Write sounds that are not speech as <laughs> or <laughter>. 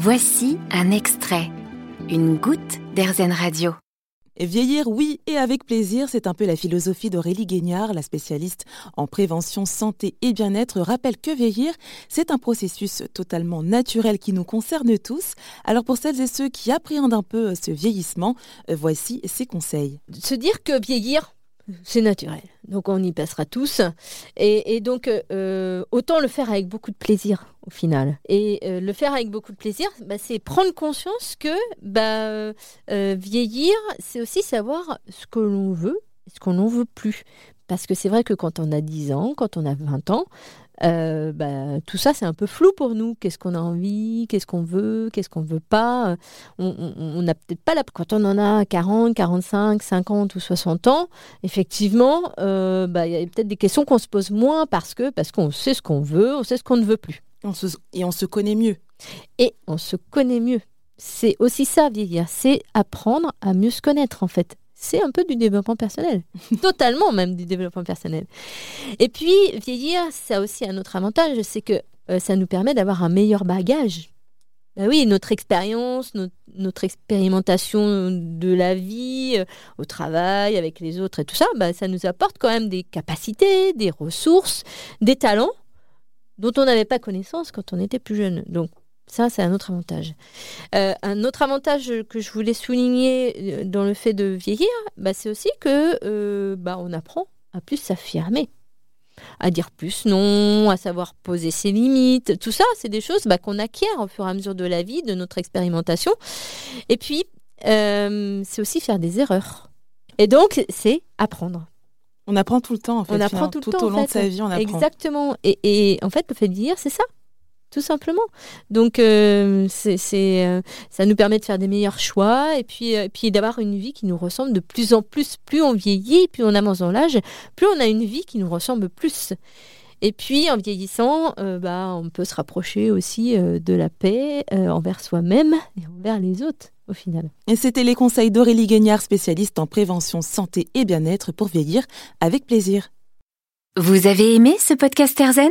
Voici un extrait, une goutte d'Airzen Radio. Vieillir, oui, et avec plaisir, c'est un peu la philosophie d'Aurélie Guignard, la spécialiste en prévention santé et bien-être, rappelle que vieillir, c'est un processus totalement naturel qui nous concerne tous. Alors pour celles et ceux qui appréhendent un peu ce vieillissement, voici ses conseils. Se dire que vieillir, c'est naturel. Donc on y passera tous. Et, donc euh, autant le faire avec beaucoup de plaisir au final. Et euh, le faire avec beaucoup de plaisir, bah, c'est prendre conscience que bah, euh, vieillir, c'est aussi savoir ce que l'on veut et ce qu'on n'en veut plus. Parce que c'est vrai que quand on a 10 ans, quand on a 20 ans, euh, bah, tout ça, c'est un peu flou pour nous. Qu'est-ce qu'on a envie, qu'est-ce qu'on veut, qu'est-ce qu'on ne veut pas? On n'a peut-être pas la... Quand on en a 40, 45, 50 ou 60 ans, effectivement, euh, bah, il y a peut-être des questions qu'on se pose moins parce que parce qu'on sait ce qu'on veut, on sait ce qu'on ne veut plus. Et on se connaît mieux. Et on se connaît mieux. C'est aussi ça, vieillir. C'est apprendre à mieux se connaître, en fait c'est un peu du développement personnel. <laughs> Totalement même du développement personnel. Et puis, vieillir, ça a aussi un autre avantage, c'est que euh, ça nous permet d'avoir un meilleur bagage. Ben oui, notre expérience, notre, expérimentation de la vie, euh, au travail, avec les autres et tout ça, bah, ça nous apporte quand même des capacités, des ressources, des talents dont on n'avait pas connaissance quand on était plus jeune. Donc, ça, c'est un autre avantage. Euh, un autre avantage que je voulais souligner euh, dans le fait de vieillir, bah, c'est aussi que euh, bah, on apprend à plus s'affirmer, à dire plus non, à savoir poser ses limites. Tout ça, c'est des choses bah, qu'on acquiert au fur et à mesure de la vie, de notre expérimentation. Et puis, c'est aussi faire des erreurs. Et donc, c'est apprendre. On apprend tout le temps, en fait. On apprend tout, le temps. au long de sa vie, on apprend. Exactement. Et, et en fait, le fait de vieillir, c'est ça tout simplement. Donc, euh, c'est, euh, ça nous permet de faire des meilleurs choix et puis, euh, puis d'avoir une vie qui nous ressemble de plus en plus. Plus on vieillit, plus on avance dans l'âge, plus on a une vie qui nous ressemble plus. Et puis, en vieillissant, bah, on peut se rapprocher aussi de la paix envers soi-même et envers les autres, au final. Et c'était les conseils d'Aurélie Guignard, spécialiste en prévention santé et bien-être pour vieillir avec plaisir. Vous avez aimé ce podcast Erzen